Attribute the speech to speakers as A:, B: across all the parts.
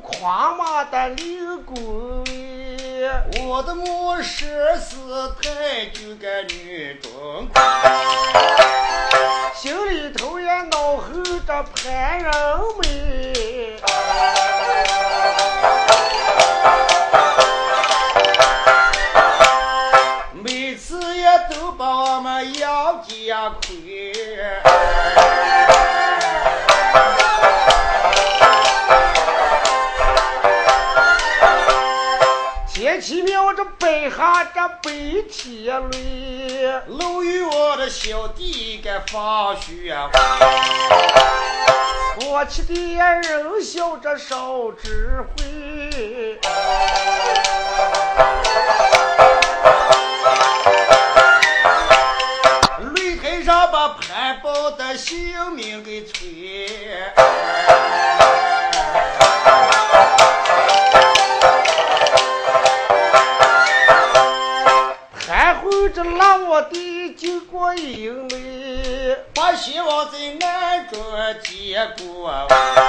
A: 道跨马的刘公我的母十四太君个女中心里头也恼恨着潘仁美。白下这白天泪，楼与我的小弟该放学。过去的人笑着少智慧。擂台上把潘宝的性命给摧。希望在暗中结果。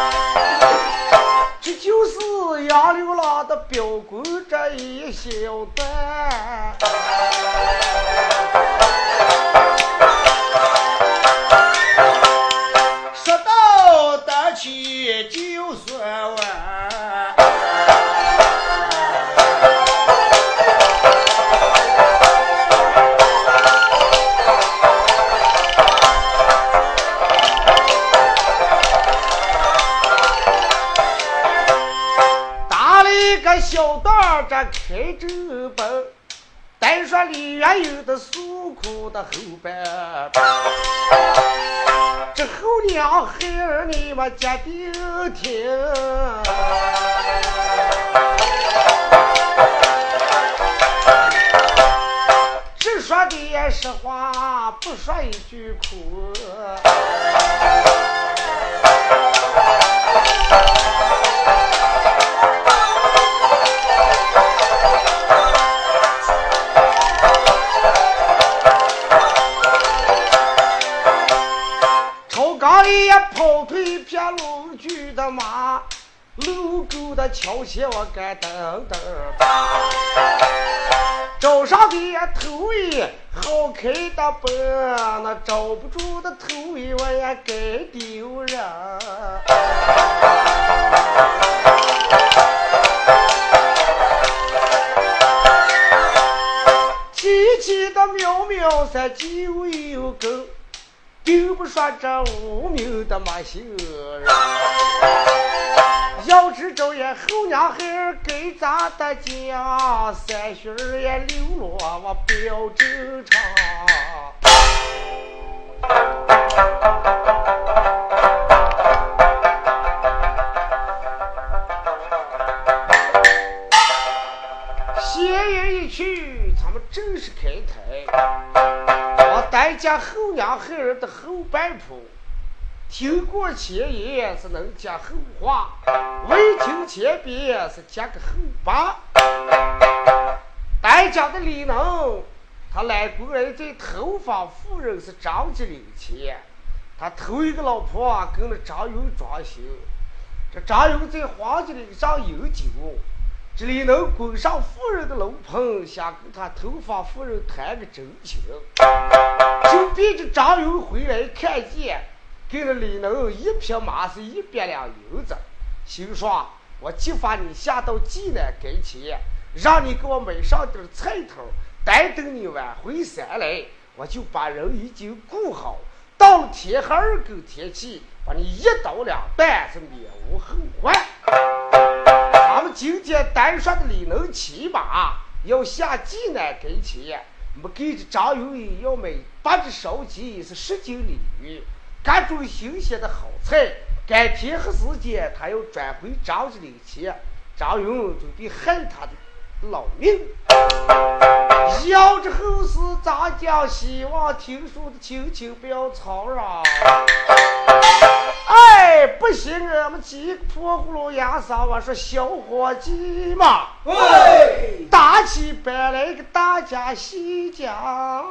A: 一个小道，这开着奔，单说里原有的诉苦的后半。这后娘孩儿你们决定听。只说的实话，不说一句苦。匹龙驹的马，路沟的桥下我该等等。招上的头尾好开的奔，那找不住的头尾我也该丢人。提起的苗苗山就有根，并不说这无名的马行人。要知道呀，后娘孩儿给咱的家，三旬儿也流落我表正常。闲言一去，咱们正式开台。我单讲后娘后人的后半铺，听过前言是能讲后话，未听前边是讲个后八。单讲的李能，他来过来在头发夫人是张吉岭前，他头一个老婆跟着张勇装修，这张勇在黄吉岭上饮酒。这里能滚上夫人的楼棚，想跟他头发夫人谈个真情，逼着张勇回来看见，给了李能一匹马是一百两银子，心说：我激发你下到济南跟前，让你给我买上点菜头，待等你晚回山来，我就把人已经雇好，到了天黑二更天气，把你一刀两断，是免无后患。今天单说的李能骑马要下济南跟前，没给张永义要买八只烧鸡，是十斤鲤鱼，各种新鲜的好菜。改天黑时间，他要转回张子里去，张勇准备恨他的。老命，要这后事，咱家希望听书的亲戚不要吵嚷。哎，不行，我们几个破葫芦牙上，我说小伙计嘛，
B: 哎，
A: 打起搬来个大家喜家。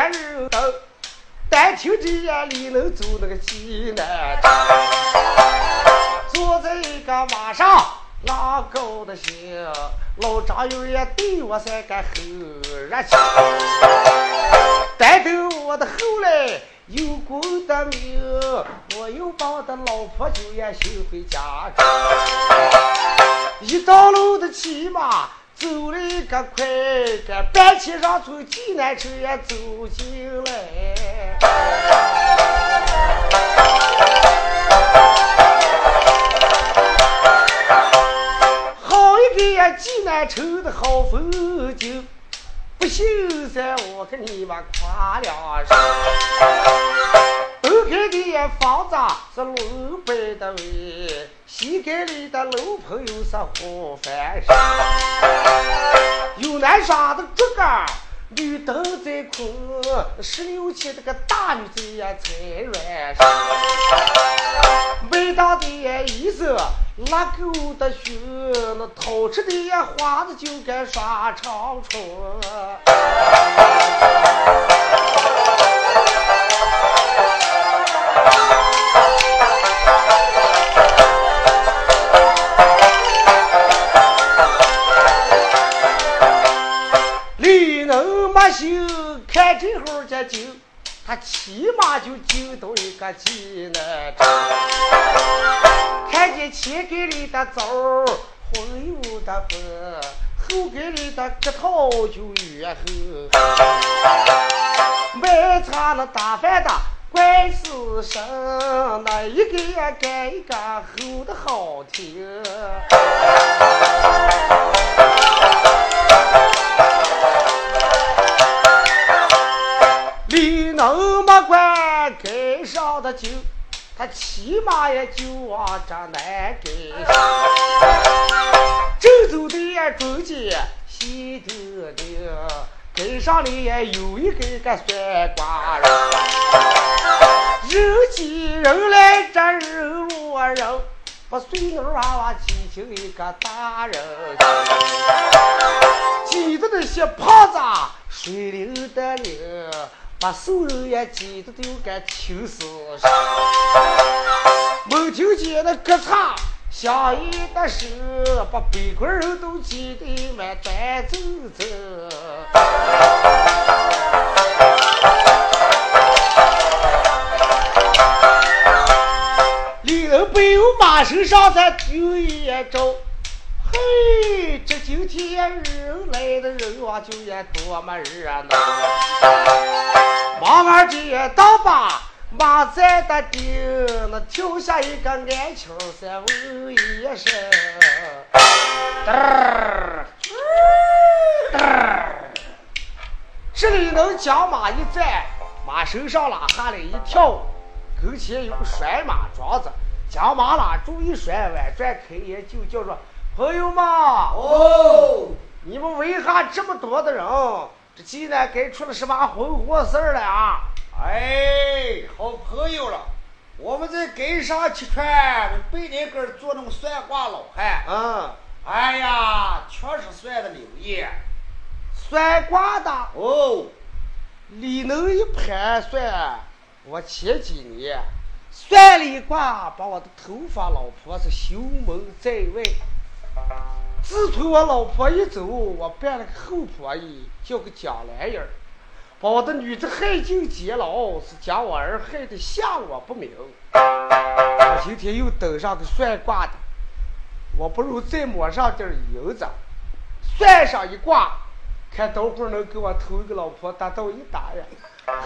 A: 别人都单听这眼里能走那个济南城，坐在一个马上拉高的心，老张有也对我三个很热情，但等我的后来有功的名，我又把我的老婆就也寻回家中，一到路的骑马。走了个快，个半天上从济南城也走进来。好一个呀，济南城的好风景，不信噻，我给你们夸两声。东边的房子是龙摆的位。西街里的老朋友是胡翻身，有南沙的竹竿，绿灯在空，十六七这个大女子呀才软身，没大的衣裳拉钩的胸，那掏出的花子就该耍长春。看这会儿这就，他起码就进到一个济南城，看见前街里的枣红又的风，后街里的核桃就越厚。卖茶那打饭的怪死神，那一个也干一个吼的好听。能没管街上的酒，他骑马也就往这南街。正走的中间，西头的街上里也有一个个算卦人，人挤人来，这人落人，把孙女娃娃挤进一个大人，挤的那些胖子水灵的灵。把瘦肉也挤得都该青死上，没听见那歌唱响应的时候，把北国人都挤得满端走走。里头没有马身上才丢一招。嘿，这今天人来的人往就也多么热闹。慢慢的到把马在的顶，那跳下一个安青三问一声，嘚儿，嘚，这里能将马一站，马身上拉下来一跳，跟前有个拴马桩子，将马拉住一拴，弯转开眼就叫做。朋友们，
B: 哦，
A: 你们为啥这么多的人？这济南该出了什么红火事儿了啊？
B: 哎，好朋友了，我们在街上吃串，背那根做那个算卦老汉。
A: 嗯，
B: 哎呀，确实算的灵验。
A: 算卦的
B: 哦，
A: 李能一盘算，我前几年算了一卦，把我的头发老婆是修门在外。自从我老婆一走，我变了个后婆姨，叫个蒋兰英，把我的女子害进监牢，是将我儿害得下落不明。我今天又登上个算卦的，我不如再抹上点银子，算上一卦，看等会儿能给我头一个老婆达到一打呀，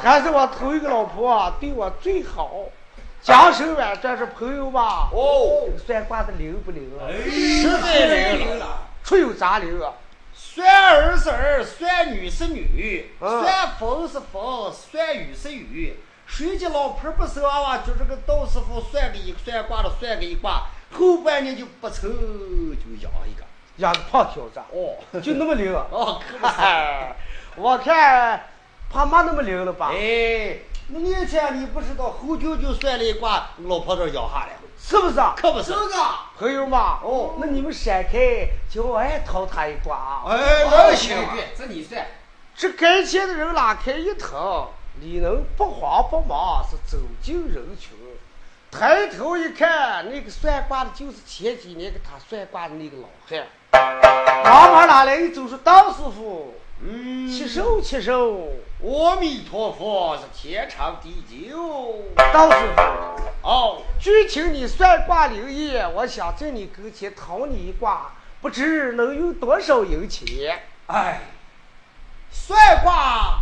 A: 还是我头一个老婆对我最好。江山万转是朋友吧？
B: 哦，
A: 算卦的灵不灵啊？
B: 实在灵了。
A: 出有杂灵啊？
B: 算儿是儿，算女是女，算风是风，算雨是雨。谁家老婆不生娃娃，就这个道师傅算个一算卦的算个一卦，后半年就不愁，就养一个，
A: 养个胖小子。
B: 哦，
A: 就那么灵啊？
B: 哦，可不是。
A: 我看怕没那么灵了吧？
B: 哎。那年前你不知道侯舅舅算了一卦，老婆子咬下来，
A: 是不是啊？
B: 可不是。
A: 朋友们，
B: 哦，
A: 那你们闪开，叫我也掏他一卦啊！
B: 哎，那行，
C: 这你算。
A: 这该钱的人拉开一腾，你能不慌不忙是走进人群。抬头一看，那个算卦的就是前几年给他算卦的那个老汉。忙忙拿来一走是：“道师傅。”
B: 嗯，
A: 起手起手，
B: 阿弥陀佛是天长地久。
A: 道士傅，
B: 哦，
A: 据听你算卦灵验，我想在你跟前讨你一卦，不知能有多少银钱？
B: 哎，算卦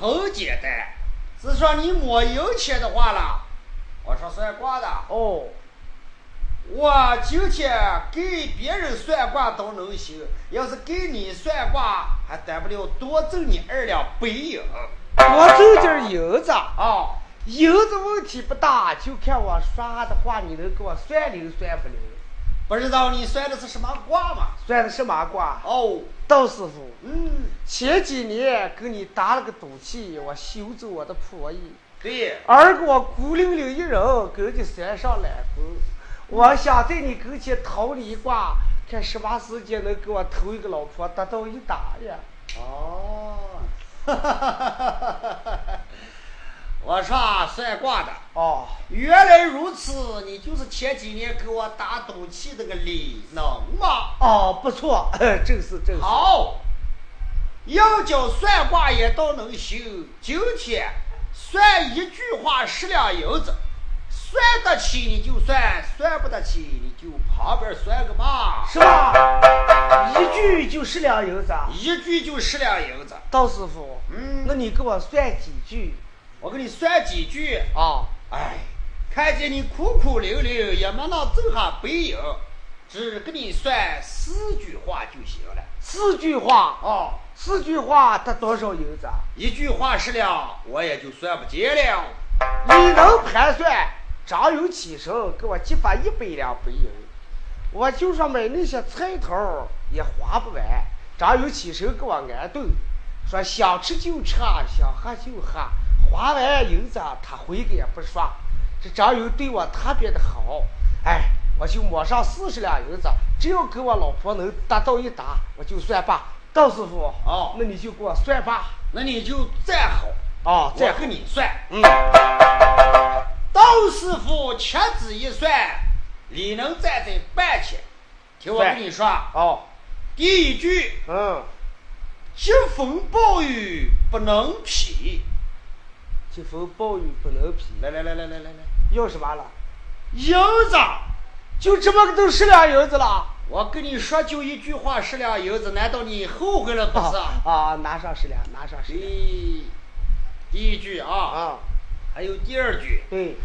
B: 很简单，是说你没银钱的话了。我说算卦的
A: 哦。
B: 我今天给别人算卦都能行，要是给你算卦，还大不了多挣你二两白银。
A: 多挣点银子
B: 啊，
A: 银子问题不大，就看我说的话，你能给我算灵算不灵？
B: 不知道你算的是什么卦吗？
A: 算的什么卦？
B: 哦，
A: 道师傅，
B: 嗯，
A: 前几年跟你打了个赌气，我休走我的婆姨，
B: 对，
A: 而我孤零零一人跟着山上来回。我想在你跟前讨你一卦，看什么时间能给我投一个老婆得到一打呀？
B: 哦，哈哈哈我说算卦的
A: 哦，
B: 原来如此，你就是前几年给我打赌气那个李能吗？
A: 哦，不错，正是正是。
B: 好，要叫算卦也倒能行。今天算一句话十两银子。算得起你就算，算不得起你就旁边算个嘛。
A: 是吧？一句就十两银子。
B: 一句就十两银子。
A: 道师傅，
B: 嗯，
A: 那你给我算几句？
B: 我给你算几句
A: 啊。
B: 哎，看见你苦苦伶仃，也没能挣下白银，只给你算四句话就行了。
A: 四句话
B: 啊，
A: 四句话得多少银子？
B: 一句话十两，我也就算不见了。
A: 你能盘算？张勇起身给我寄发一百两白银，我就说买那些菜头也花不完。张勇起身给我安顿，说想吃就吃，想喝就喝，花完银子他回个也不说。这张勇对我特别的好，哎，我就抹上四十两银子，只要跟我老婆能达到一打，我就算罢。邓师傅，
B: 哦，
A: 那你就给我算罢，
B: 那你就站好，
A: 啊，
B: 再和你算，
A: 嗯。
B: 道师傅掐指一算，你能站在半天。听我跟你说，
A: 哦，
B: 第一句，
A: 嗯，
B: 疾风暴雨不能劈。
A: 疾风暴雨不能劈。
B: 来来来来来来来，
A: 要什么了？
B: 银子，
A: 就这么个都十两银子了。
B: 我跟你说，就一句话，十两银子，难道你后悔了不是？
A: 啊，拿上十两，拿上十两。
B: 第一句啊
A: 啊。
B: 还有第二句，
A: 对，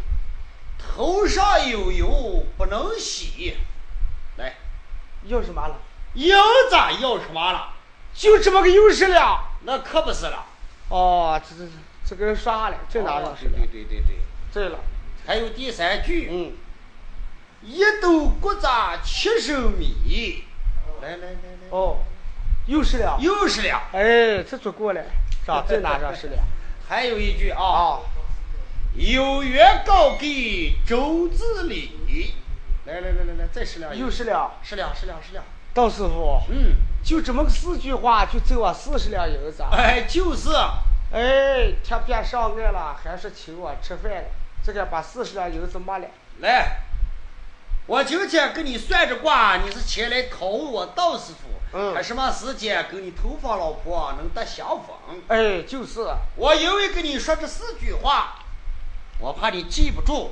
B: 头上有油不能洗，来，
A: 要什么了？
B: 银子要什么了？
A: 就这么个有十两，
B: 那可不是了。
A: 哦，这这这个人耍了，这拿上十两。
B: 对对对对，
A: 对了，
B: 还有第三句，
A: 嗯，
B: 一斗谷子七升米，来来来来，
A: 哦，又是了，
B: 又是了，
A: 哎，这足够了，上再拿上是了。
B: 还有一句啊。有缘告给周子礼，来来来来来，再十两，
A: 又十两，
B: 十两十两十两。
A: 道师傅，
B: 嗯，
A: 就这么个四句话，就挣我四十两银子。
B: 哎，就是，
A: 哎，天边上岸了，还是请我吃饭了。这个把四十两银子没了。
B: 来，我今天跟你算着卦，你是前来讨我道师傅，
A: 嗯，
B: 还什么时间跟你头发老婆能得相逢？
A: 哎，就是。
B: 我因为跟你说这四句话。我怕你记不住，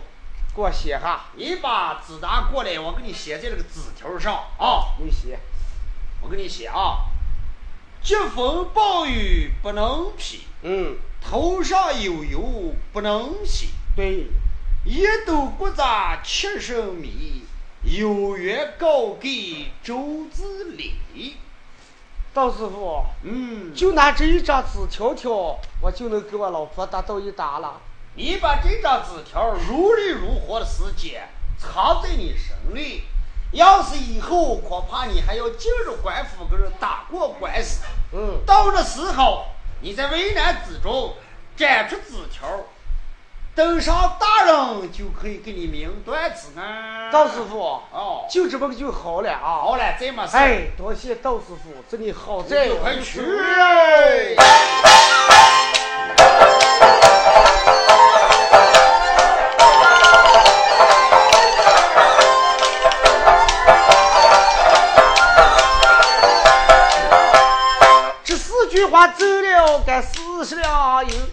A: 给我写哈。
B: 你把纸拿过来，我给你写在那个纸条上啊。
A: 你写，
B: 我给你写啊。疾风暴雨不能披，
A: 嗯，
B: 头上有油不能洗。
A: 对，
B: 一斗谷杂七升米，有缘高给周子礼。
A: 赵师傅，
B: 嗯，
A: 就拿这一张纸条条，我就能给我老婆打到一打了。
B: 你把这张纸条如理如活的时间藏在你身里，要是以后恐怕你还要进入官府跟人打过官司。
A: 嗯，
B: 到那时候你在危难之中展出纸条，登上大人就可以给你明断此案。
A: 道师傅，
B: 哦，
A: 就这么就好了啊。
B: 好了，这么事。
A: 哎，多谢道师傅，这里好在
B: 你就快去。
A: 我走了个四十两银，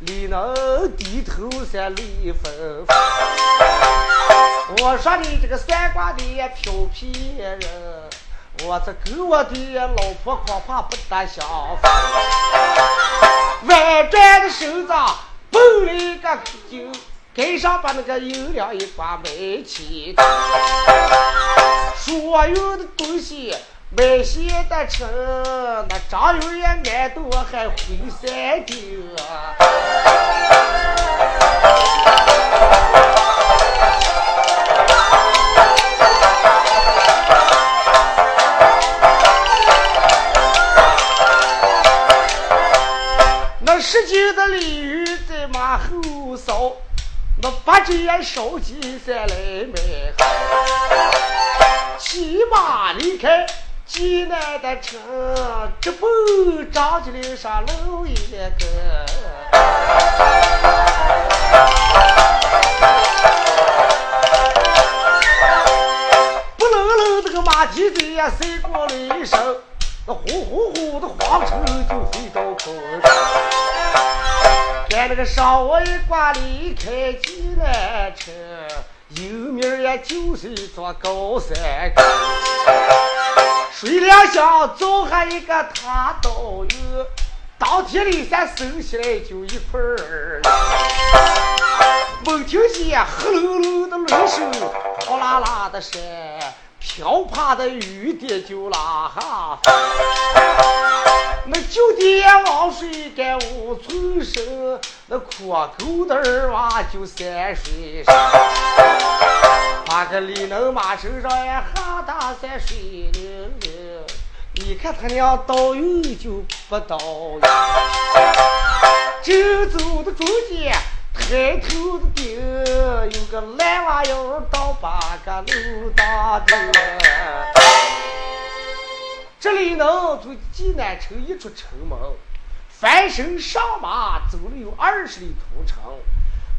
A: 李能低头在泪纷纷。我说你这个三观的调皮人，我这跟我的老婆恐怕不大相逢。婉转的手子蹦了一个酒，街上把那个银两一挂没起。所有的东西买些的成，那张油也挨多还回三丢。那十斤的鲤鱼在马后捎，那八斤也烧鸡再来买。骑马离开济南的城，直奔张家岭上楼一个。不冷冷这个马蹄子呀，赛过了一声，那呼呼呼的黄尘就飞到空中。看那个上午一挂离开济南城，有名儿呀就是一座高山沟。水两乡造下一个塔岛院，当天里先收起来就一块儿。猛听见黑噜噜的雷声，哗啦啦的山，飘啪的雨点就拉下。那酒店王水干五寸深，那阔沟的儿娃就三水深。把个李能马身上呀，哈大山水灵灵。你看他娘倒运就不倒运，正走的中间。抬头的顶有个烂娃腰倒把个路大的，这里能从济南城一出城门，翻身上马走了有二十里途程，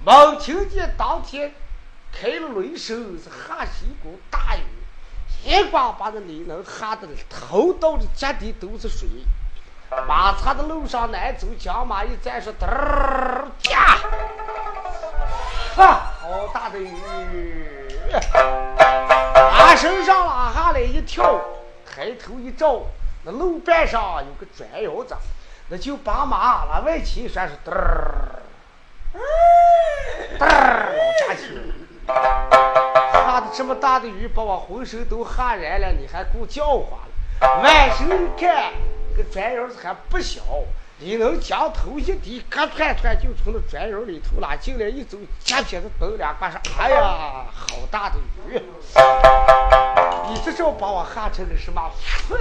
A: 猛听见当天开了雷声，是下起一股大雨，一刮把那里能吓得头到的脚底都是水。马擦的路上难走，将马一站说：“嘚儿驾！”哈，好大的雨！马身上拉下来一跳，抬头一照，那路半上有个砖窑子，那就把马拉外骑，算是嘚儿，嘚儿老家去。下的这么大的雨，把我浑身都吓燃了，你还给我叫唤了？晚上一看。这个砖窑子还不小，你能将头一低，咯团团就从那砖窑里头拉进来，一走，夹撇子蹬两把说：“哎呀，好大的雨！你这叫把我吓成个什么？哼！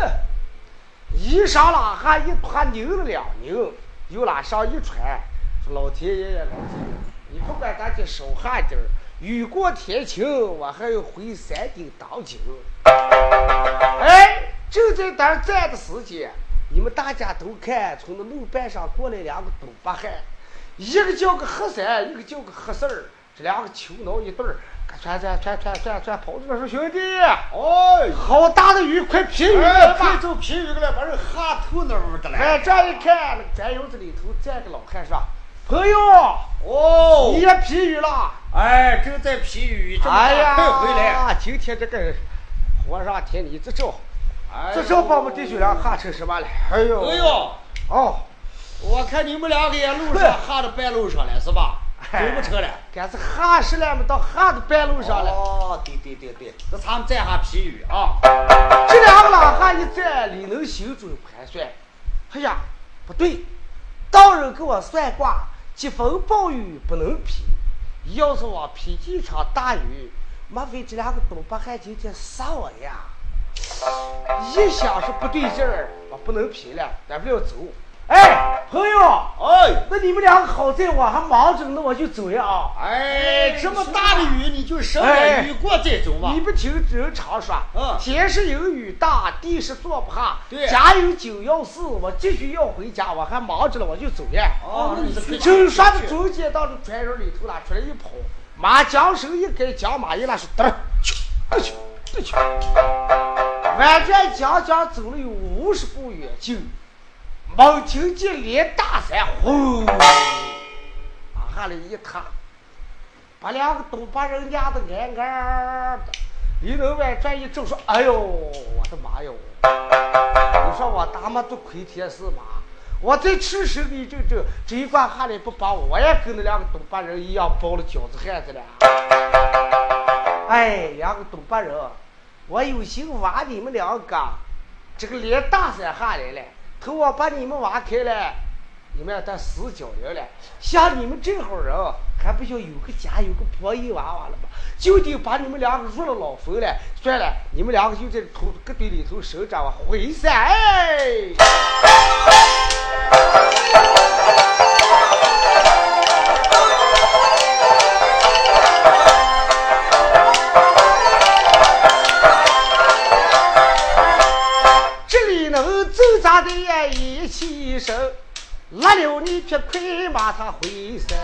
A: 衣裳拉下一脱，拧了两拧，又拉上一穿，说老天爷呀，老天爷，你不管咱这少下点儿，雨过天晴，我还要回山顶当井。哎，就在咱站的时间。你们大家都看，从那路半上过来两个东北汉，一个叫个黑三，一个叫个黑四儿，这两个球脑一对儿，窜窜窜窜窜窜跑着说：“兄弟，
B: 哎，
A: 好大的雨，快劈雨了吧！
B: 快走劈雨了，把人吓透那屋的了。
A: 哎，这一看，那个砖窑子里头站个老汉说：“朋友，
B: 哦，
A: 你也批雨了？
B: 哎，正在批雨，
A: 哎呀，
B: 回来。
A: 今天这个火上天，你这招，
B: 哎、
A: 这招把我们弟兄俩吓成什么了？哎呦，
B: 哎呦，
A: 哦，
B: 我看你们两个也路上吓到半路上了，是吧？走不成了。
A: 干是吓死了，没到吓到半路上了。
B: 哦，对对对对，这咱们再下皮雨啊。
A: 这两个老汉一站，里能心中盘算：哎呀，不对，道人给我算卦，疾风暴雨不能劈。要是我劈一场大雨，莫非这两个东北汉今天杀我呀？一想是不对劲儿，我不能劈了，咱不要走。哎，朋友，
B: 哎，
A: 那你们两个好在我还忙着，呢我就走呀啊！
B: 哎，这么大的雨，你就省点雨过再走吧。
A: 你不听人常说，
B: 嗯，
A: 天是有雨大，地是坐不下。
B: 对，
A: 家有九要事，我继续要回家，我还忙着了，我就走了。
B: 哦，那你是
A: 正说的中间到了船上里头了，出来一跑，马缰绳一改，缰马一拉，是嘚去，嘚去，嘚去。完转将将走了有五十步远近。猛听见连大山轰，往下来一塌，把两个东北人压得挨挨的。李能外转一正说：“哎呦，我的妈哟！你说我大妈都亏天是吗？我再吃手一阵阵，这一关下来不把我也跟那两个东北人一样包了饺子汉子了。哎，两个东北人，我有心挖你们两个，这个连大山下来了。”头我把你们挖开了，你们要当死脚人了。像你们这号人，还不就有个家有个婆姨娃娃了吗？就得把你们两个入了老坟了。算了，你们两个就在土搁堆里头生长吧，回山起身，拉了你匹快马，他回山。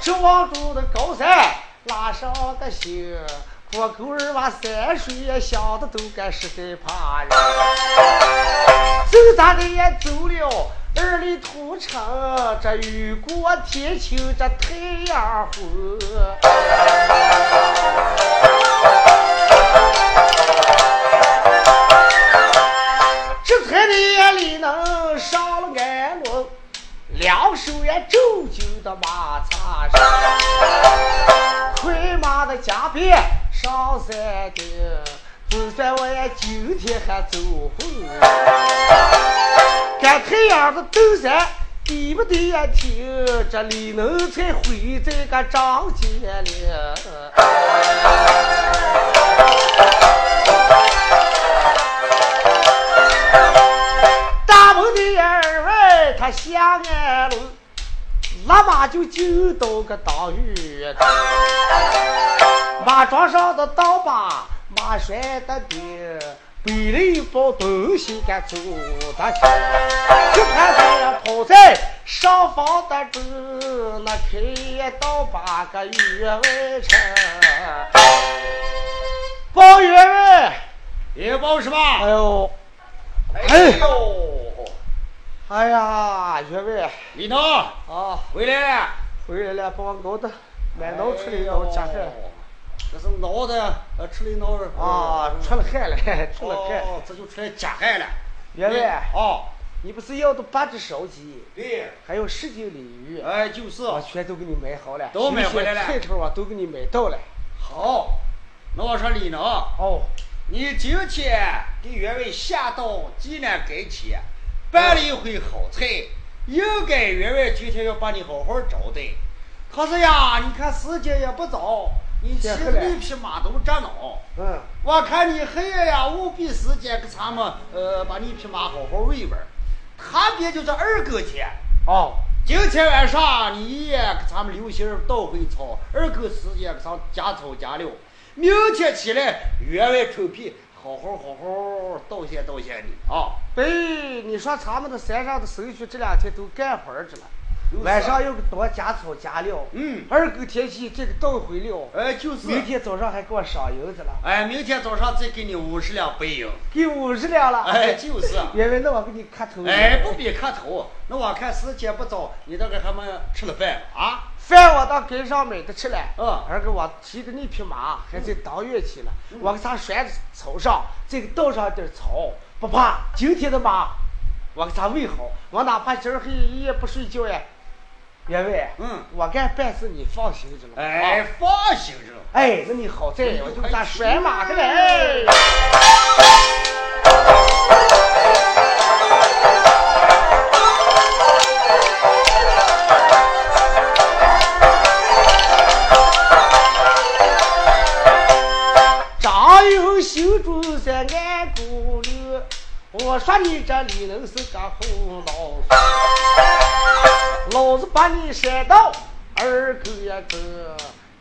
A: 这望住的高山，拉上个心，过沟儿哇山水呀，想的都该实在怕人。走咋的也？走了二里土城，这雨过天晴，这太阳红。夜里能上了安伦，两手也皱紧的马擦上，快马的加鞭上山顶，就算我也今天还走红。赶太阳的登山，对不对呀？听这李能才回这个张家岭。门的二位他下安路，立马就进到个大院中。马庄上的刀把，马拴的鞭，背了一包东西该走的去。就看他呀跑在上方的中，那开刀把个员外城。包员外，
B: 也包什么？
A: 哎呦！
B: 哎呦！
A: 哎呀，员外，
B: 李能
A: 啊，
B: 回来了，
A: 回来了，把我熬的满脑出来脑加汗。
B: 这是熬的，呃，吃了挠儿
A: 啊，出了汗了，出了汗。
B: 哦，这就出来加汗了。
A: 员外，
B: 哦，
A: 你不是要的八只烧鸡？
B: 对。
A: 还有十斤鲤鱼。
B: 哎，就是。
A: 我全都给你买好了。
B: 都买回来了。
A: 菜头啊，都给你买到了。
B: 好，那我说李能。
A: 哦。
B: 你今天给员外下到济南街去，办了一回好菜，应该员外今天要把你好好招待。可是呀，你看时间也不早，你骑着那匹马都着恼。
A: 嗯。
B: 我看你黑夜呀，务必时间给咱们呃把你匹马好好喂喂。他别就是二更天。
A: 哦。
B: 今天晚上你也给咱们留心倒回草，二更时间给咱加草加料。明天起来，员外抽皮，好好好好道谢道谢你啊！
A: 对，你说咱们的山上的手续这两天都干活去了，晚上又多加草加料。
B: 嗯。
A: 二狗天气这个倒回料。
B: 哎，就是。
A: 明天早上还给我赏银子了。
B: 哎，明天早上再给你五十两白银。
A: 给五十两了。
B: 哎，就是。
A: 原来那我给你磕头。
B: 哎，不必磕头。那我看时间不早，你那个还没吃了饭啊？
A: 饭我到街上买的吃了。
B: 嗯。
A: 二哥，我骑的那匹马还在当月去了。我给它拴在草上，再给倒上点草，不怕。今天的马。我给它喂好，我哪怕今儿黑一夜不睡觉呀，员外，
B: 嗯，
A: 我干办事你放心着了。
B: 哎，放心着。
A: 哎，那你好在，我就给他拴马的嘞。张我说你这里能是个红老老子把你扇到二狗呀狗，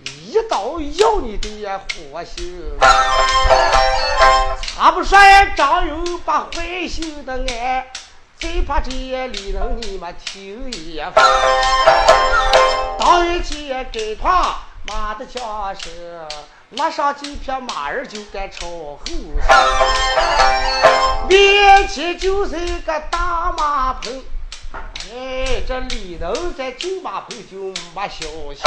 A: 一刀要你的呀活心。他不说呀，张勇把坏心的俺，最怕这里能你们听一番。当一起给他马的枪声。拉上几匹马儿就该朝后上，面前就是一个大马棚，哎，这李能在进马棚就没消息。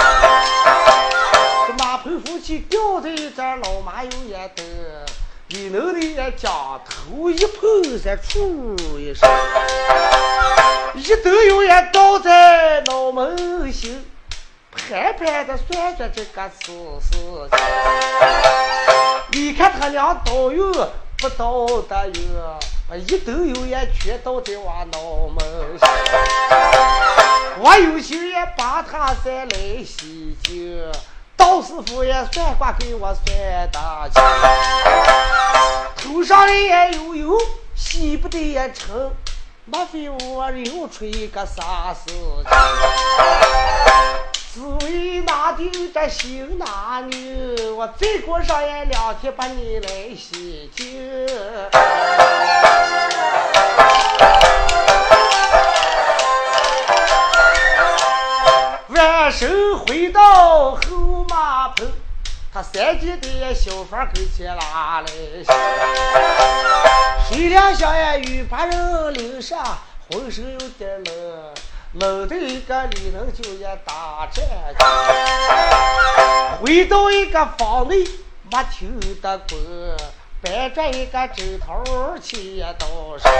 A: 这马棚夫妻吊在这老马有眼灯，李能的将头一碰，才出一声，一头油烟倒在脑门心。盘盘的算着这个事情，你看他俩都有不到的油，把一兜油烟全倒在我脑门上。我有心也把他再来洗净，道师傅也算卦给我算大清，头上的也有油，洗不得也成。莫非我又出一个啥事情？只为拿定这新男女，我再过上也两天把你来洗净。晚上回到后马棚，他三姐的小房跟前拉来睡两下呀，又把人领上，浑身有点冷。冷的一个里能就也打战回到一个房内没听得过，搬着一个枕头去也倒上，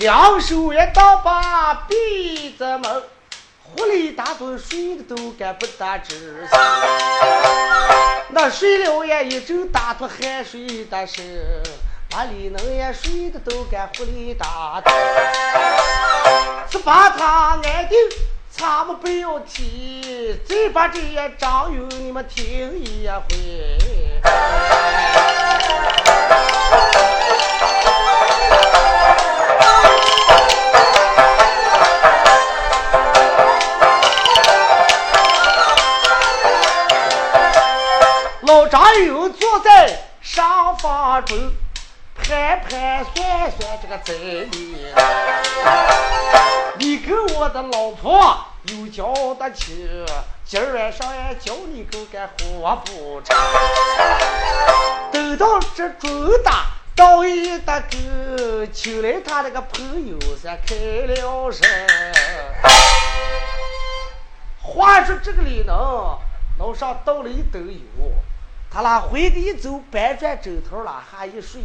A: 两手也当把闭着门，呼了一大顿睡的都干不得直。那睡了也一阵打出汗水的声。把里能也睡得都干呼哩大是把他按定，咱们不要提，再把这些张勇你们听一回。老张勇坐在沙发中。盘盘算算这个在理，你跟我的老婆有交的情，今儿晚上也叫你够干活不成。等到这中大到一大个，请来他那个朋友才开了声。话说这个里能楼上倒了一斗油，他那回去一走，搬转枕头了，还一睡。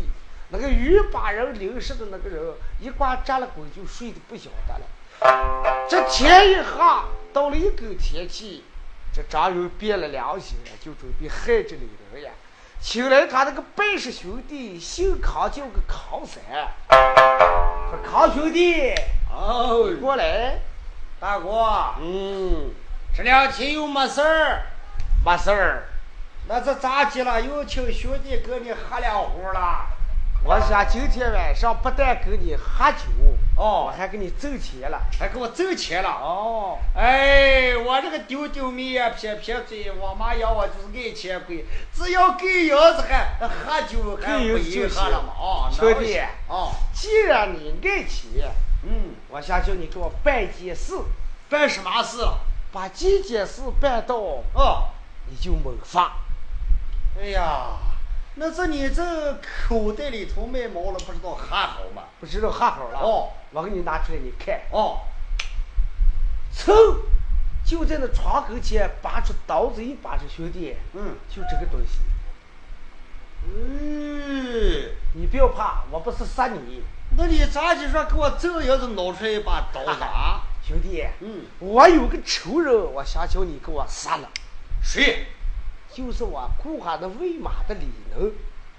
A: 那个鱼把人淋湿的那个人，一挂扎了鬼就睡得不晓得了。这天一黑，到了一个天气，这张勇变了良心了，就准备害这李人呀。请来他那个拜师兄弟，姓康，叫个康三。说康兄弟，
B: 哦，
A: 过来，
B: 大哥，
A: 嗯，
B: 这两天又没事儿，
A: 没事儿。
B: 那这咋的了？又请兄弟跟你喝两壶了？
A: 我想今天晚上不但跟你喝酒，
B: 哦，
A: 我还给你挣钱了，
B: 还给我挣钱了，
A: 哦，
B: 哎，我这个丢丢面呀，撇撇嘴，我妈养我就是爱钱鬼，只要给银子还喝酒还不遗憾了嘛，哦，
A: 兄弟，
B: 哦，
A: 既然你爱钱，
B: 嗯，
A: 我想叫你给我办件事，
B: 办什么事？
A: 把这件事办到，
B: 哦，
A: 你就猛发。
B: 哎呀，那这你这口袋里头卖毛了，不知道还好吗？
A: 不知道还好了。
B: 哦，
A: 我给你拿出来，你看。
B: 哦，
A: 噌，就在那床跟前拔出刀子一把，这兄弟，
B: 嗯，
A: 就这个东西。
B: 嗯，
A: 你不要怕，我不是杀你。
B: 那你咋就说给我这样子拿出来一把刀子啊？
A: 兄弟，
B: 嗯，
A: 我有个仇人，我想叫你给我杀了。
B: 谁？
A: 就是我雇下的喂马的李能，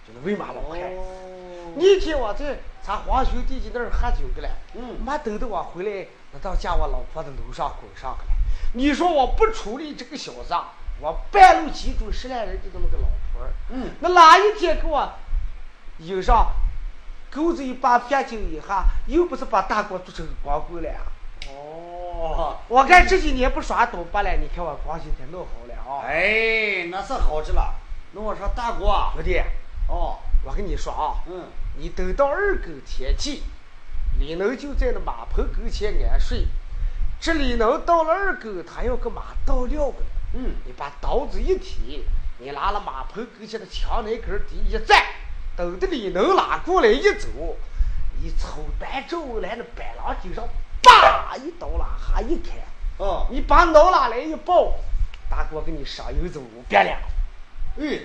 A: 就是喂马老汉。
B: 哦，
A: 那天我在咱黄兄弟家那儿喝酒去了，
B: 嗯
A: 没等到我回来，我到家我老婆的楼上滚上去了。你说我不处理这个小子，我半路其中十来人就这么个老婆儿，
B: 嗯，
A: 那哪一天给我引上钩子一把撇酒一下，又不是把大锅做成光棍了呀？
B: 哦，
A: 我看这几年不耍赌博了，你看我光现在弄好了啊！
B: 哎，那是好着了。那我说大哥啊，
A: 兄弟，
B: 哦，
A: 我跟你说啊，
B: 嗯，
A: 你等到二更天气，李能就在那马棚跟前安睡。这李能到了二更，他要给马倒料个呢。
B: 嗯，
A: 你把刀子一提，你拿了马棚跟前的墙那根儿底一站，等着李能拉过来一走，你瞅白周来那板廊顶上，叭一刀拉哈一砍，
B: 哦，
A: 你把脑拉来一抱，大哥给你赏油子五百两，
B: 哎，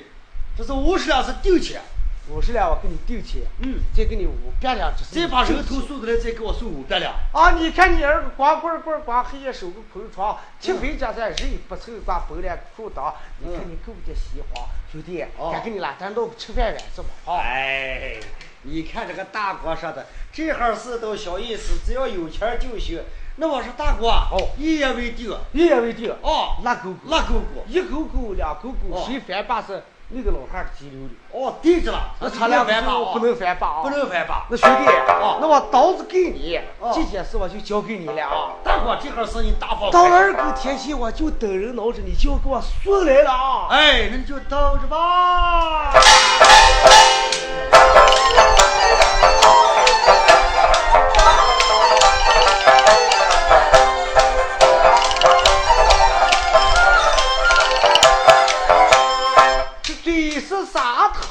B: 这是五十两是丢钱，
A: 五十两我给你丢钱，
B: 嗯，
A: 再给你五百两，这是
B: 再把人头送过来，再给我送五百两。
A: 啊！你看你儿子光棍棍光黑夜守个空床，天回家在人不凑光白脸裤裆，你看你够不得喜欢，兄弟，
B: 哦
A: 该给你了，咱弄个吃饭了，是吧，啊！
B: 哎，你看这个大哥说的，这行事都小意思，只要有钱就行。那我说大哥，
A: 哦
B: 一言为定。
A: 一言为定，
B: 哦，
A: 拉勾勾，
B: 拉勾勾。
A: 一勾勾，两勾勾，
B: 哦
A: 谁翻把是那个老汉儿急溜溜。
B: 哦，对着了，
A: 那他俩
B: 翻吧，
A: 不能翻把啊！
B: 不能翻吧。
A: 那兄弟，
B: 哦
A: 那我刀子给你，
B: 哦
A: 这件事我就交给你了啊！
B: 大哥，这行事你大方。
A: 到了二更天气，我就等人闹着，你就要给我送来了啊！
B: 哎，那你就等着吧。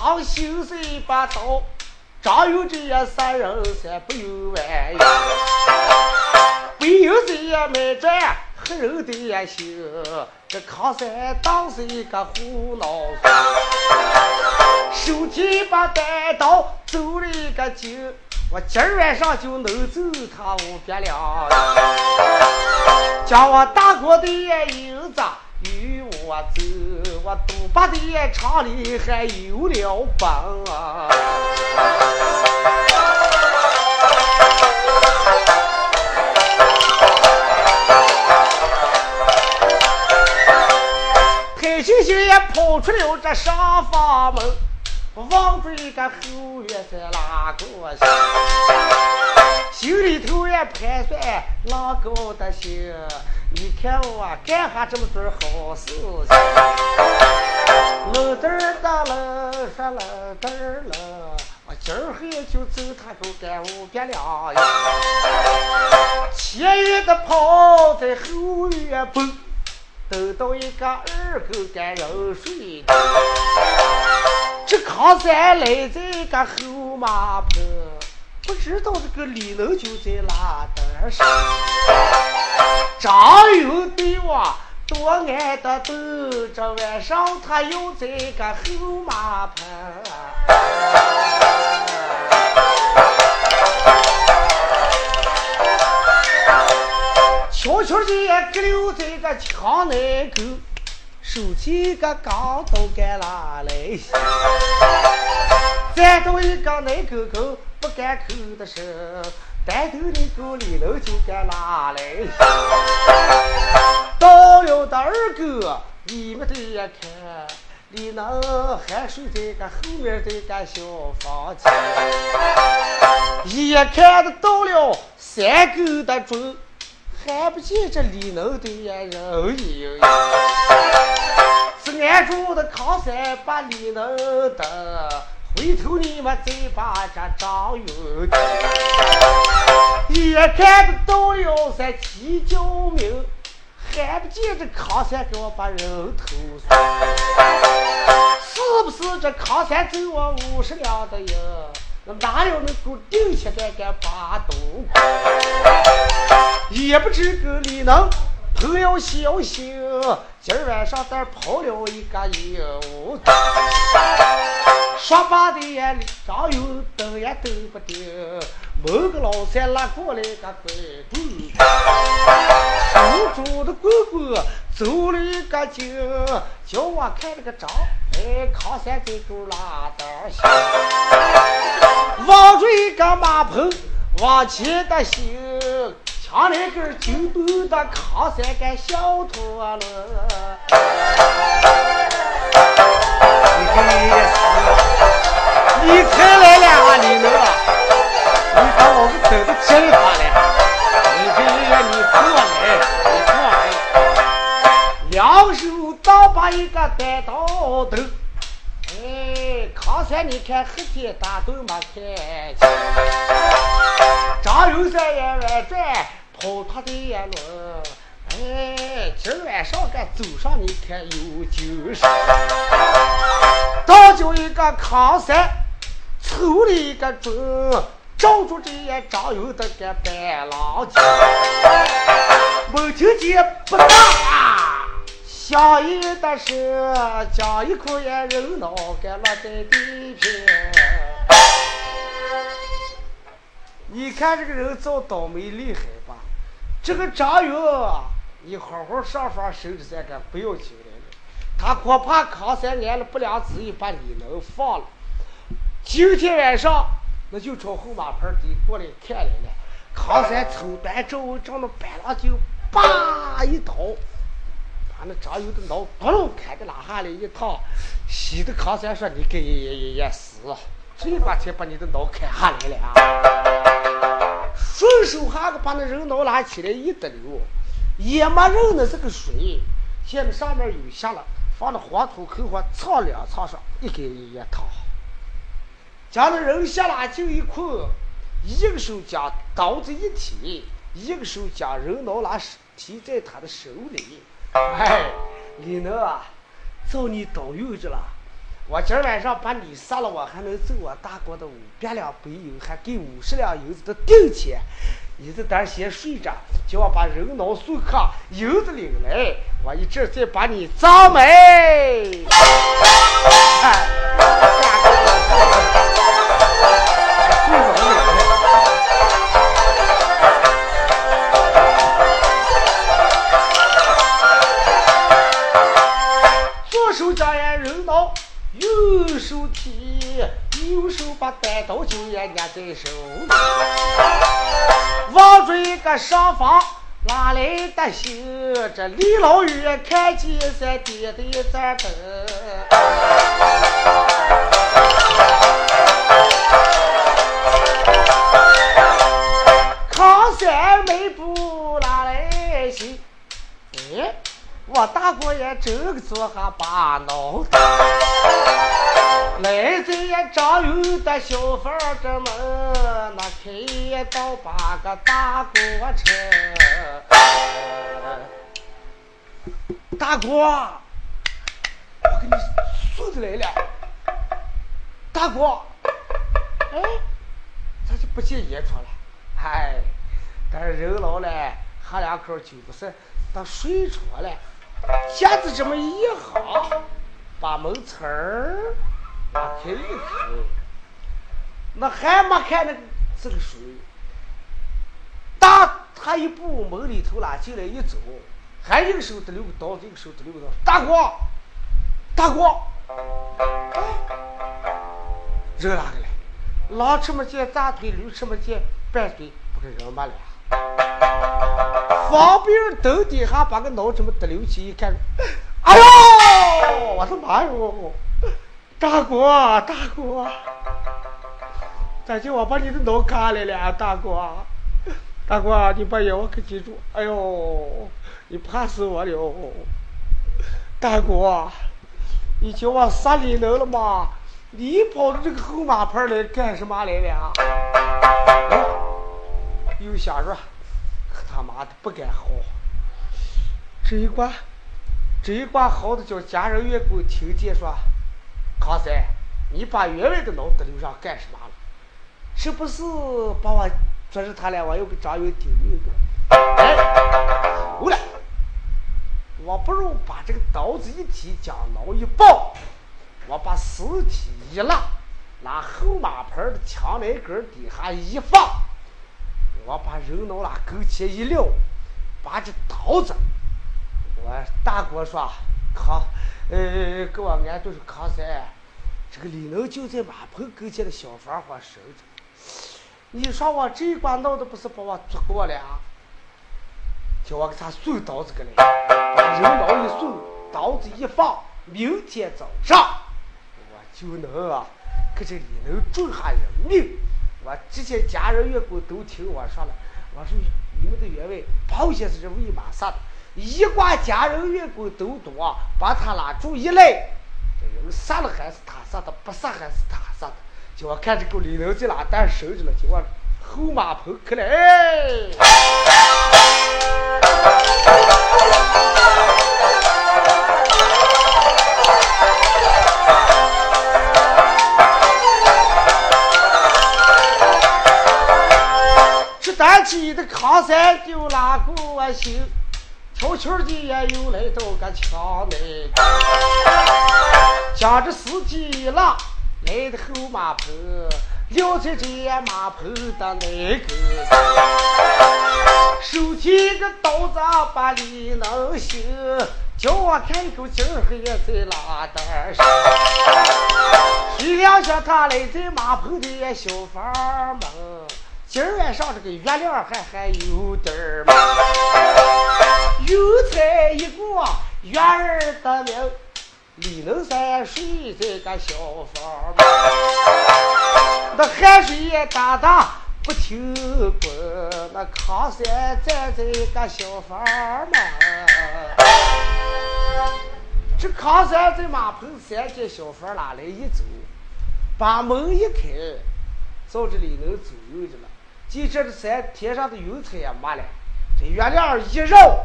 A: 砂糖心是一把刀，张有这样杀人三不有完呀。没有这样买战黑人的呀心，这康山当是一个胡闹手提把单刀走了一个劲，我今儿晚上就能走他五百两。将我大哥的银子与我走，我赌把的厂里还有了本啊！太星星也跑出了这上房门，望着一个后院在哪个心，心里头也盘算啷个的行。你看我干下这么点好事情，冷嘚儿的冷，说冷嘚儿冷，我今儿黑就走他给我干五百两呀。前院的跑在后院蹦。等到一个二狗干人睡，这康山来在一个后马棚，不知道这个李能就在哪点上。张有对我多爱的等着晚上他又在个后马棚。悄悄地搁留在个墙内口，手提个钢刀干哪来？站到一个内沟口不敢口的声，单头的沟里头就敢拉来？到了的二狗，你们都也看，李能还睡在个后面这个小房间，眼看的到了三更的钟。看不见这里能的呀人影，是俺住的康山把里能的回头你们再把这张云一看不到了三七九名，还不见这康三给我把人头算，是不是这康三走我五十两的银？那哪有能够顶起来个八斗也不知个李能朋友小心，今儿晚上咱跑了一个业务。说罢的眼里张油灯也灯不定，某个老三拉过来个拐棍，手中的棍棍走了一个劲，叫我开了个张，哎，康三在这拉道行。望着一个马棚，往前的行，抢来根金豆的扛三个小陀螺。你你才来了，你呢？你看我们走的真快了。你看你过来，你过来，两手倒把一个单刀头。哎，康三，你看黑天大都没看见，张有三也乱转，跑他的一轮。哎，今晚上该走上，你看有酒事。倒叫一个康三，抽了一个钟，照住这也张有的个白狼精，没听见不打。相依的是将一口烟人脑给落在地平。你看这个人造倒霉厉害吧？这个张云，你好好上上收拾三个，不要紧了。他恐怕扛三年了不良旨意，把你能放了。今天晚上，那就朝后马棚底过来看来了。康三抽端周围正那板了就叭一刀。把那张油的脑咚隆开的拉下来一趟，喜的康三说：“你给也也也死，这把才把你的脑砍下来了啊！”顺手还个把那人脑拉起来一得溜，也没人那是个水，现在上面有下了，放那黄土口上擦两擦上，一给一趟，将那人下来就一捆，一个手将刀子一提，一个手将人脑拿提在他的手里。哎，李能啊，找你当友子了。我今儿晚上把你杀了，我还能走我大哥的五百两白银，还给五十两银子的定钱。你这等先睡着，叫我把人脑送炕，银子领来，我一阵再把你砸没。右手提，右手把单刀就也捏在手里，望着一个上方拉来的信，这李老远看见三点的盏灯，康三迈步拉来信，哎。我大过爷这个坐下把脑袋，来在张油的小房这门，那开到八个大锅车。大哥，我给你送的来了。大哥，哎，咋就不见烟囱了？嗨，但是人老了，喝两口酒不是，他睡着了。瞎子这么一行，把门层儿拉开一口，那还没看那个这个水，打他一步门里头啦进来一走，还一个手得溜个刀，一个手得溜个刀。大哥，大哥，人哪个来？狼吃没见大腿，驴吃没见半腿，不给人嘛了？房边灯底下把个脑什么得流起一看，哎呦，我的妈哟！大哥，大哥，咋就我把你的脑砍来了，大哥，大哥，你把药可记住，哎呦，你怕死我了，大哥，你叫我杀你能了吗？你跑到这个后马棚来干什么来了？又瞎说，他妈的不敢好。这一关，这一关好的叫家人员工听见说，康三，你把员外的脑袋留上干什么了？是不是把我捉着他俩？我要给张云顶一个。哎，好了，我不如把这个刀子一提，将脑一抱，我把尸体一拉，拿后马棚的墙栏根底下一放，我把人脑拉跟前一撂，把这刀子。我大哥说：“康，呃，给我安顿是康三，这个李能就在马棚跟前的小房房守着。你说我这一关闹的不是把我捉过了？叫我给他送刀子过来，把人脑一送，刀子一放，明天早上我就能啊，给这李能种下人命。我这些家人员工都听我说了，我说你们的员外保险是为嘛啥的？”一挂家人员工都多，把他拉住一来，这人杀了还是他杀的，不杀还是他杀的。就我看这个李能在哪单收着了，就往后马棚去了。哎，这单起的扛山就拉过我心。悄悄的也又来到个墙内，将这司机拉来的后马棚，撂在这马棚的那个，手提个刀子把里能行，叫我看口今儿黑也在拉单上，谁料想他来在马棚的小房门。今儿晚上这个月亮还还有点儿嘛，有才一个月儿的命，李能山睡在个小房嘛，那汗水也哒哒不停滚，那康三站在个小房门，这康三在马棚三间小房哪来一走，把门一开，照着李能左右去了。就这的山天上的云彩也没了，这月亮一绕，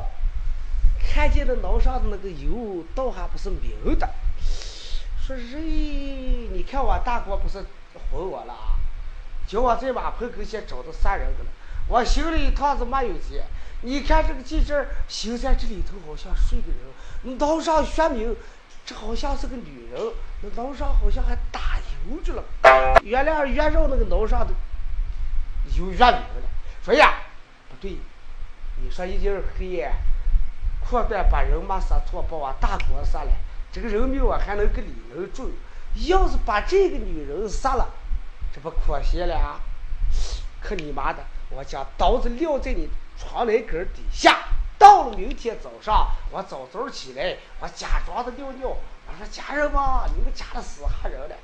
A: 看见的脑上的那个油倒还不是明的。说是，你看我大哥不是哄我了啊？叫我在马棚跟前找到啥人的了？我行了一趟子没有见。你看这个记者，行在这里头好像睡个人，脑上学明，这好像是个女人，那脑上好像还打油去了。月亮越绕那个脑上的。有原名了，说呀，不对，你说一儿黑夜，扩断把人马杀错，把我大哥杀了，这个人命我还能给你能住。要是把这个女人杀了，这不可惜了啊！可你妈的，我将刀子撂在你床栏根底下。到了明天早上，我早早起来，我假装的尿尿。我说家人们，你们家里死啥人了？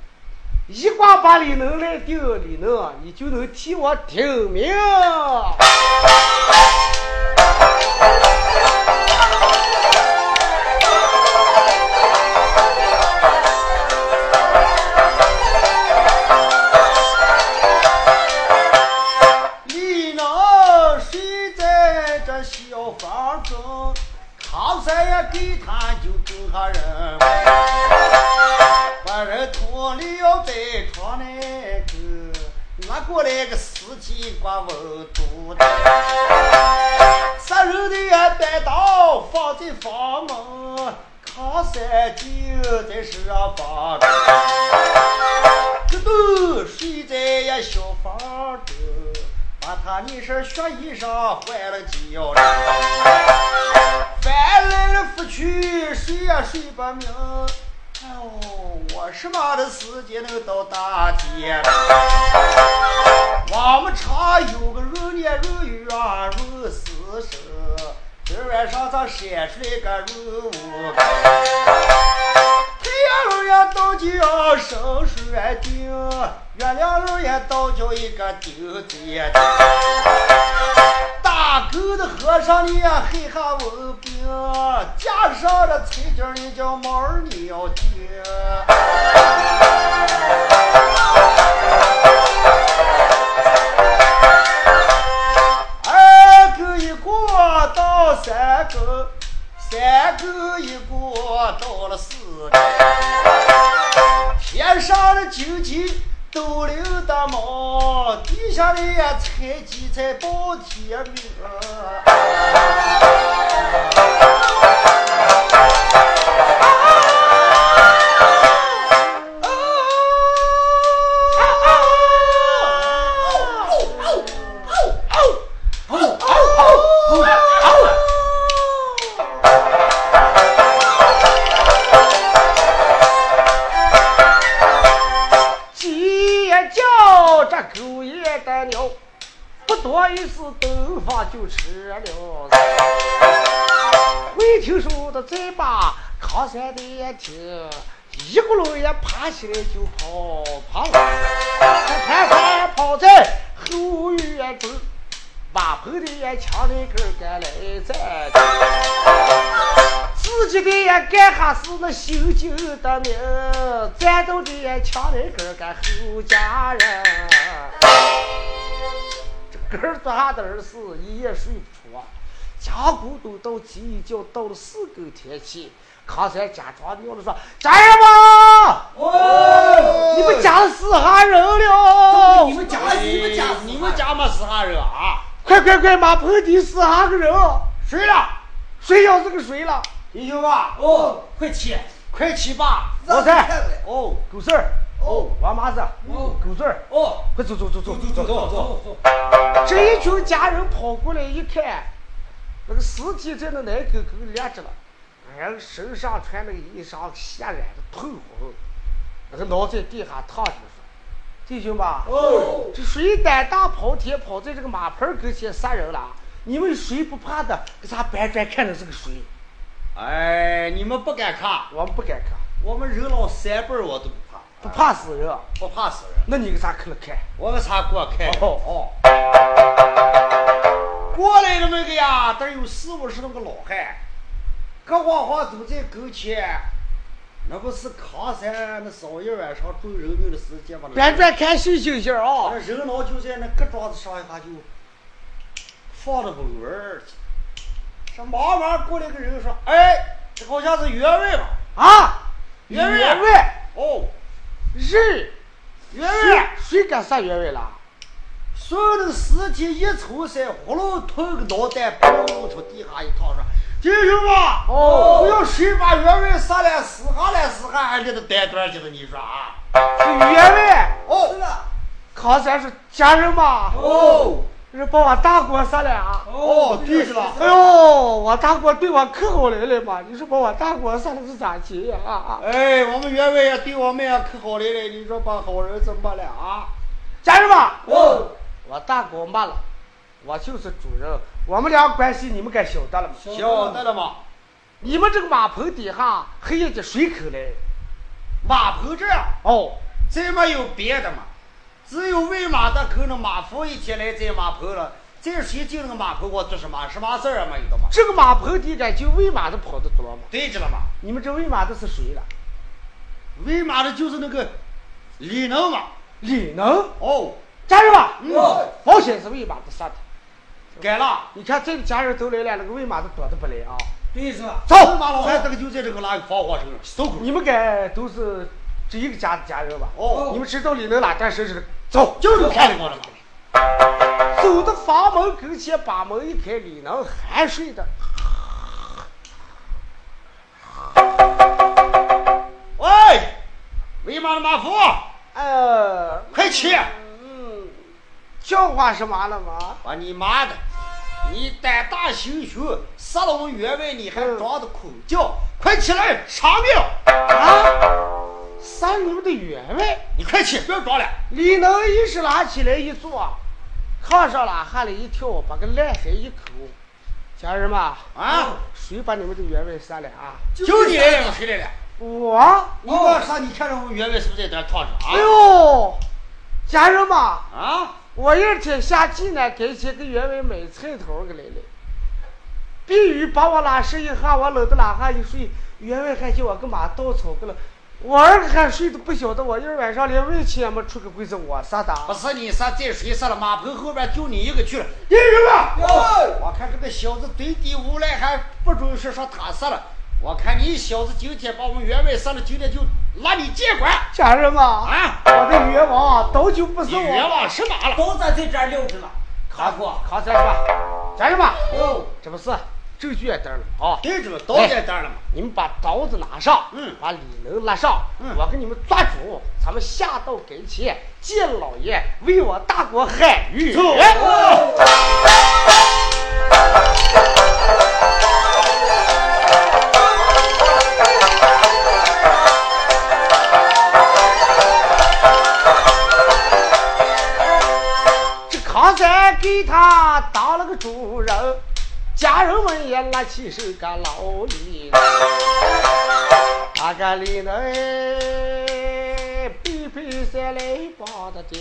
A: 一挂把李能来定，你能，你就能替我听命。
B: 你能睡在这小房中，康三也给他就救下人。床那个拿过来个司机挂温度的，杀人的也带刀放在房门，扛三斤在身上绑着，这都睡在呀小房中，把他那身血衣裳换了脚了，翻来覆去睡也睡不明。哎呦，我什么的时间能到大街？我们厂有个如年如月如死生，今晚上咱闪出来个人物。太阳人也倒叫升水定，月亮人也倒叫一个顶天。哥的和尚你呀、啊，黑哈我哥，加上这崔军你叫毛儿你要接。二哥一过到三哥，三哥一过到了四哥，天上的九级。都留的毛地下来呀，采几采宝天米。
A: 啊多一时，东方就吃了。没听说的，再把靠山的也听，一咕噜也爬起来就跑，跑，快快跑在后院中，马棚的也抢了根干来在，自己的也干哈是那修旧的命，战斗的也抢了根干后家人。根儿坐下的儿是一夜睡不着，家姑都到鸡一觉，到了四更天起，康山假装尿了说：“家人们，哦，你们家死哈人了？
B: 你们家你们家你们家没死哈人啊？
A: 快快快，马棚底死哈个人？
B: 睡了，
A: 睡觉这个睡了，
B: 弟兄们，
C: 哦，快起，
B: 快起吧，
A: 老三，
B: 哦，
A: 狗事儿。哦，王麻子，
C: 哦，
A: 狗嘴儿，
C: 哦，
A: 快走走走走
C: 走走走走走。
A: 这一群家人跑过来一看，那个尸体在那奶沟沟立着了，哎，身上穿那个衣裳血染的通红，那个脑在地下躺着说：“弟兄们，
C: 哦，
A: 这谁胆大跑天跑在这个马棚跟前杀人了？你们谁不怕的？给咱搬砖看的是个谁？
B: 哎，你们不敢看，
A: 我们不敢看，
B: 我们人老三辈我都不。
A: 不怕死人，
B: 不怕死人。
A: 那你给啥去了看？
B: 我给啥过看？
A: 哦哦。
B: 过来了那个呀，这有四五十那个老汉，各晃晃走在跟前，那不是扛山那少一晚上救人命的时间吗？
A: 边边看细星星啊！
B: 那人脑就在那个桩子上一下就放了不稳儿。这慢慢过来个人说：“哎，这好像是员外吧？”
A: 啊，
B: 员
A: 外
B: 哦。
A: 人，
B: 员外，
A: 谁敢杀员外了？
B: 所有那个尸体一抽身，呼噜吞个脑袋，砰出地下一趟说：“弟兄们，
A: 哦，
B: 不要谁把员外杀了，死下来死下还在那单端去了，你说啊？
A: 是员外，
B: 哦，
C: 是的，
A: 康山是家人嘛？
B: 哦。
A: 是把我大哥杀了
B: 啊！哦，对是吧。
A: 哎呦，我大哥对我可好来了嘛！你说把我大哥杀了是咋急呀？啊
B: 哎，我们员外也对我们也可好来了。你说把好人怎么了啊？
A: 家人们，
C: 哦，
A: 我大哥骂了，我就是主人，我们俩关系你们该晓得了吗？
B: 晓得了吗？
A: 你们这个马棚底下黑夜的水口嘞？
B: 马棚这？
A: 哦，
B: 这没有别的嘛？只有喂马的可能马夫一天来在马棚了，这谁进那个马棚我做什么？什么事儿啊？没有的嘛？
A: 这个马棚地点就喂马的跑的多嘛？
B: 对着了嘛？
A: 你们这喂马的是谁了？
B: 喂马的就是那个李能嘛？
A: 李能？
B: 哦，
A: 家人们，
C: 嗯，
A: 保险是喂马的杀的。
B: 改了，
A: 你看这个家人都来了，那个喂马的躲着不来啊。
C: 对是吧？
A: 走，
B: 马老汉这个就在这个那个防火城。
A: 你们该都是这一个家的家人吧？
B: 哦，
A: 你们知道李能哪段身世的？走，
B: 就是看的我了。
A: 走到房门跟前，把门一开，李能还睡的。
B: 喂，喂马的马夫，
A: 呃，
B: 快起！
A: 嗯，叫唤什么了吗？
B: 把你妈的！你胆大心虚，杀了我们员外，你还装的苦叫！快起来偿命！
A: 啊！杀你们的员外！
B: 你快起，不要装了！
A: 李能一时拿起来一坐，炕上了，吓了一跳，把个烂海一口。家人们
B: 啊，
A: 谁把你们的员外杀了啊？
B: 就你来了，谁来了？
A: 我。
B: 你晚上你看着我们员外是不是在这躺着啊？
A: 哎呦，家人们
B: 啊！
A: 我一天下济南给钱给员外买菜头给来了，避雨把我拉睡一下，我搂着拉下一睡，员外还叫我干嘛稻草去了。我儿子还睡都不晓得，我一晚上连胃气也没出个鬼，子我杀的。
B: 不是你杀，在谁杀了？马棚后边就你一个去了。弟兄们，我看这个小子嘴底无赖，还不准是说他杀了。我看你小子今天把我们员外杀了，今天就拉你接管
A: 家人们
B: 啊！
A: 我的冤枉早就不是我
B: 冤枉是嘛了？
C: 都在这这儿留着了。
A: 卡过，卡在是吧？家人们，
B: 哦，
A: 这不是证据也登了啊！
B: 对着了，刀在这儿了嘛。
A: 你们把刀子拿上，
B: 嗯
A: 把李能拉上，
B: 嗯
A: 我给你们抓住，咱们下到跟前见老爷，为我大国喊冤。这康三给他当了个主人，家人们也拉起手干劳力。那个里呢，背背山来帮他的，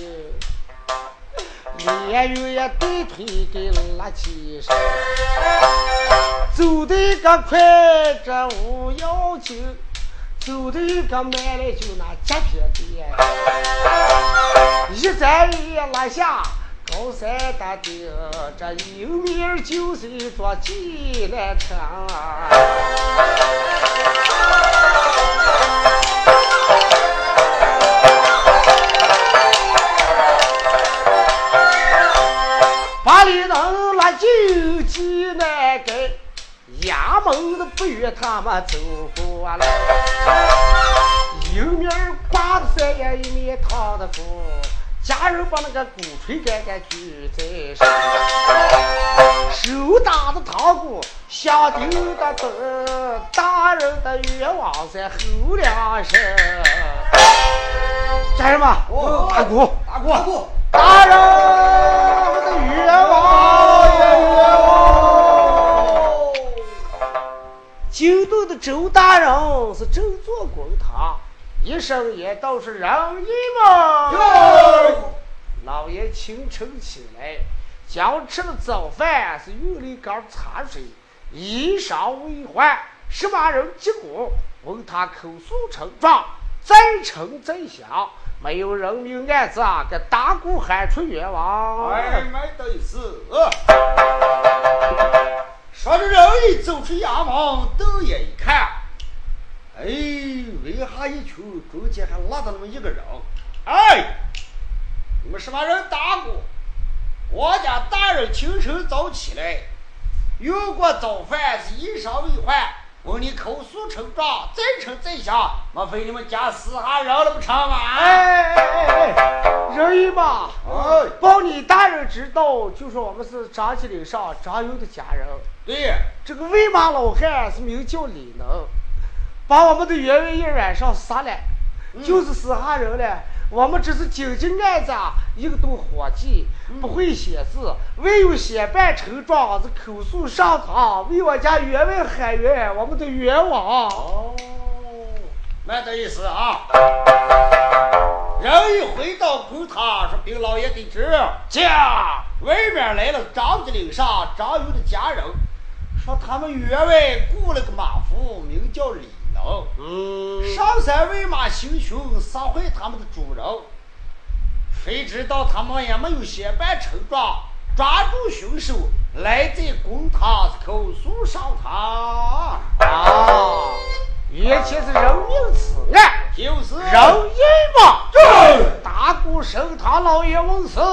A: 连又也对腿给拉起身，走的个快，这无要求。走的个慢了就那急撇的，一站一拉下，高山大顶，这有名就是一座济南城。把里能那就济南根，衙门都不与他们走过来。有名儿挂的山呀，一面烫的鼓，家人把那个鼓槌杆杆举在手，手打的堂鼓响叮当当，大人的愿望在后两声。家人们，
B: 哦
A: 打鼓，
B: 大姑，大姑，
A: 大人的愿望呀，愿望。京都的周大人是正坐公堂，一生也都是仁义嘛。老爷清晨起来，将吃了早饭，是用了一缸茶水，衣裳未换。十八人结果，问他口述呈状，再称再详，没有人命案子啊，给大姑喊出冤枉。
B: 哎，没得事。说着人一走出衙门，瞪眼一看，哎，围哈一群中间还拉着那么一个人？哎，你们什么人打过，我家大人清晨早起来，用过早饭，是衣裳未换。问你口述呈状，再称再详，莫非你们家死哈人了不成吗？
A: 哎哎哎哎，仁义嘛，
B: 哎
A: 报你大人知道，就说我们是张起岭上张勇的家人。
B: 对，
A: 这个魏马老汉是名叫李能，把我们的员外一晚上杀了，就是死哈人了。我们只是经济案子啊，一个都伙计，不会写字，唯有写半成状，子口述上堂，为我家员外喊冤，我们的冤枉。
B: 哦，没得意思啊。人一回到公堂，说禀老爷得知，驾外面来了张吉岭上张勇的家人，说他们员外雇了个马夫，名叫李能，
A: 嗯，
B: 上山喂马行凶，杀坏他们的主人。谁知道他们也没有先办成状，抓住凶手，来在公堂口诉上堂。
A: 啊，原先是人命此案，
B: 就是
A: 人命嘛。大鼓升堂，老爷问死。
B: 大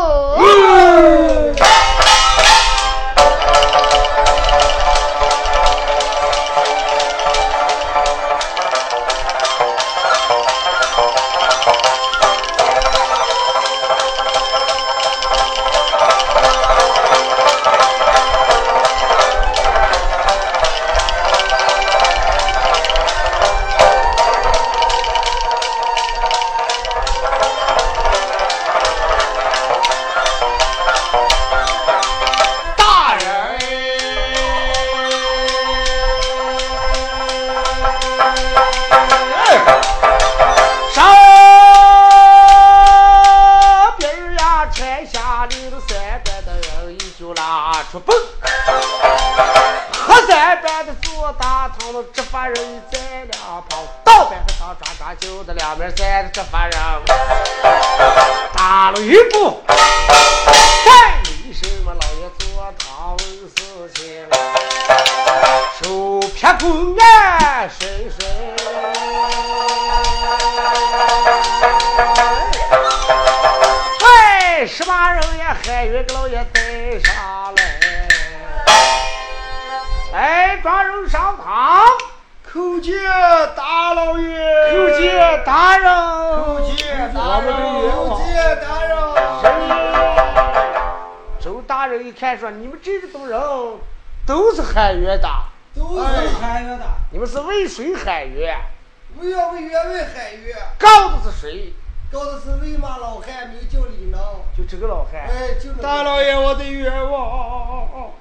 A: 告的是
B: 魏马老汉，名叫李能。
A: 就这个老汉。
B: 哎，就大老爷，我的冤枉。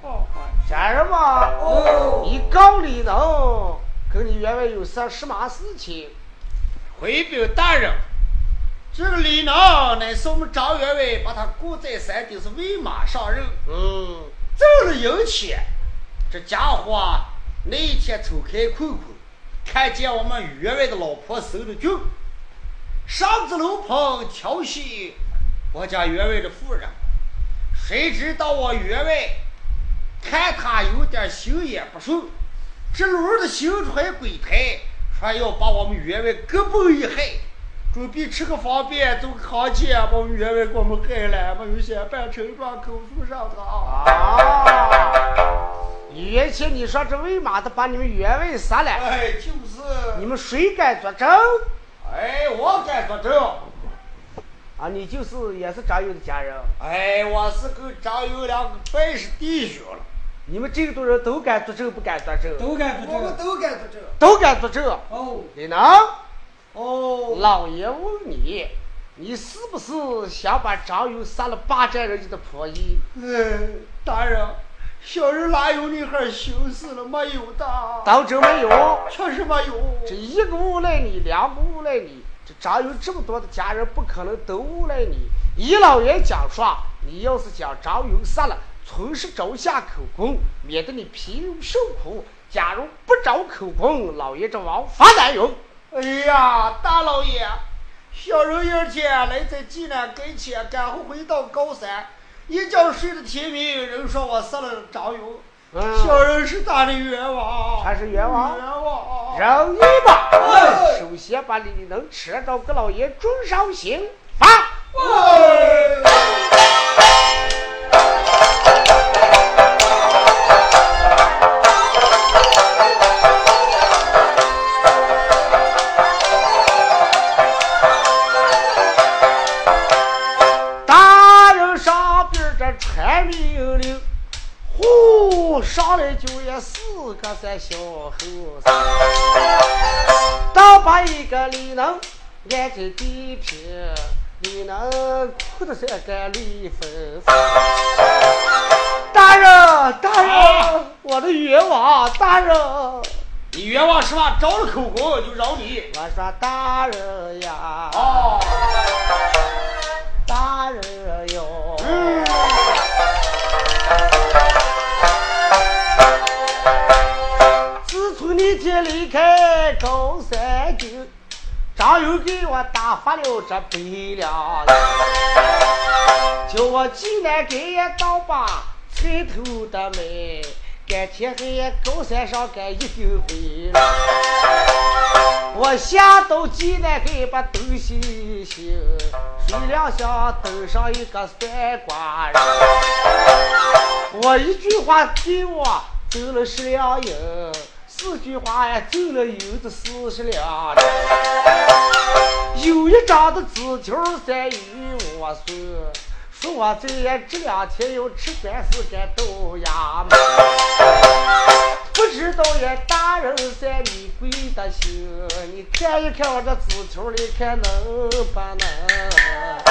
A: 家人嘛，你告李能，跟你员外有啥什么事情？
B: 回禀大人，这个李能乃是我们张员外把他雇在山顶，是喂马上任。
A: 嗯，
B: 挣了银钱，这家伙啊，那一天抽开困困，看见我们员外的老婆受了惊，上至楼棚调戏我家员外的夫人，谁知道我员外？看他有点心眼不顺，这路的行船鬼胎，说要把我们员外各奔一害，准备吃个方便走康健，把我们员外给我们害了，没有先办成状口述上他。
A: 啊！原先你说这为嘛的把你们员外杀了？
B: 哎，就是。
A: 你们谁敢作证？
B: 哎，我敢作证。
A: 啊，你就是也是张勇的家人？
B: 哎，我是跟张勇两个本是弟兄了。
A: 你们这么多人都敢作证，不敢作证？
C: 都敢作证。
B: 我们都敢作证。
A: 都敢作证。
C: 哦。
A: 你呢。
B: 哦。
A: 老爷问你，你是不是想把张勇杀了霸占人家的婆姨？
B: 嗯，大人，小人哪有那哈心思了？没有的。
A: 当真没有？
B: 确实没有。
A: 这一个诬赖你，两个诬赖你。这张勇这么多的家人，不可能都诬赖你。姨老爷讲说，你要是将张勇杀了，从实招下口供，免得你皮肉受苦。假如不招口供，老爷这王法难容。
B: 哎呀，大老爷，小人一天来在济南跟前，赶后回到高山，一觉睡到天明，人说我杀了张勇。小人是大的冤枉，
A: 他是冤枉，
B: 冤枉，
A: 容易吧？首先把你能吃到给老爷准上刑罚。大上来就也四个在小猴子，倒把一个李能按在地平，李能哭的是个泪纷纷。大人，大人，我的冤枉，大人，
B: 你冤枉是吧？招了口供就饶你。
A: 我说大人呀，
B: 哦，
A: 大人哟。
B: 嗯。
A: 那天离开高山顶，张勇给我打发了这百两叫我济南给也倒把菜头的卖，赶天黑高山上赶一定回来。我下到济南给把东西行，睡两下登上一个算卦人，我一句话给我走了十两银。四句话呀，走了有的四十两。有一张的纸条在与我说，说我这这两天要吃三四干豆芽。不知道呀，大人在你贵的心，你看一看我这纸条里，看能不能？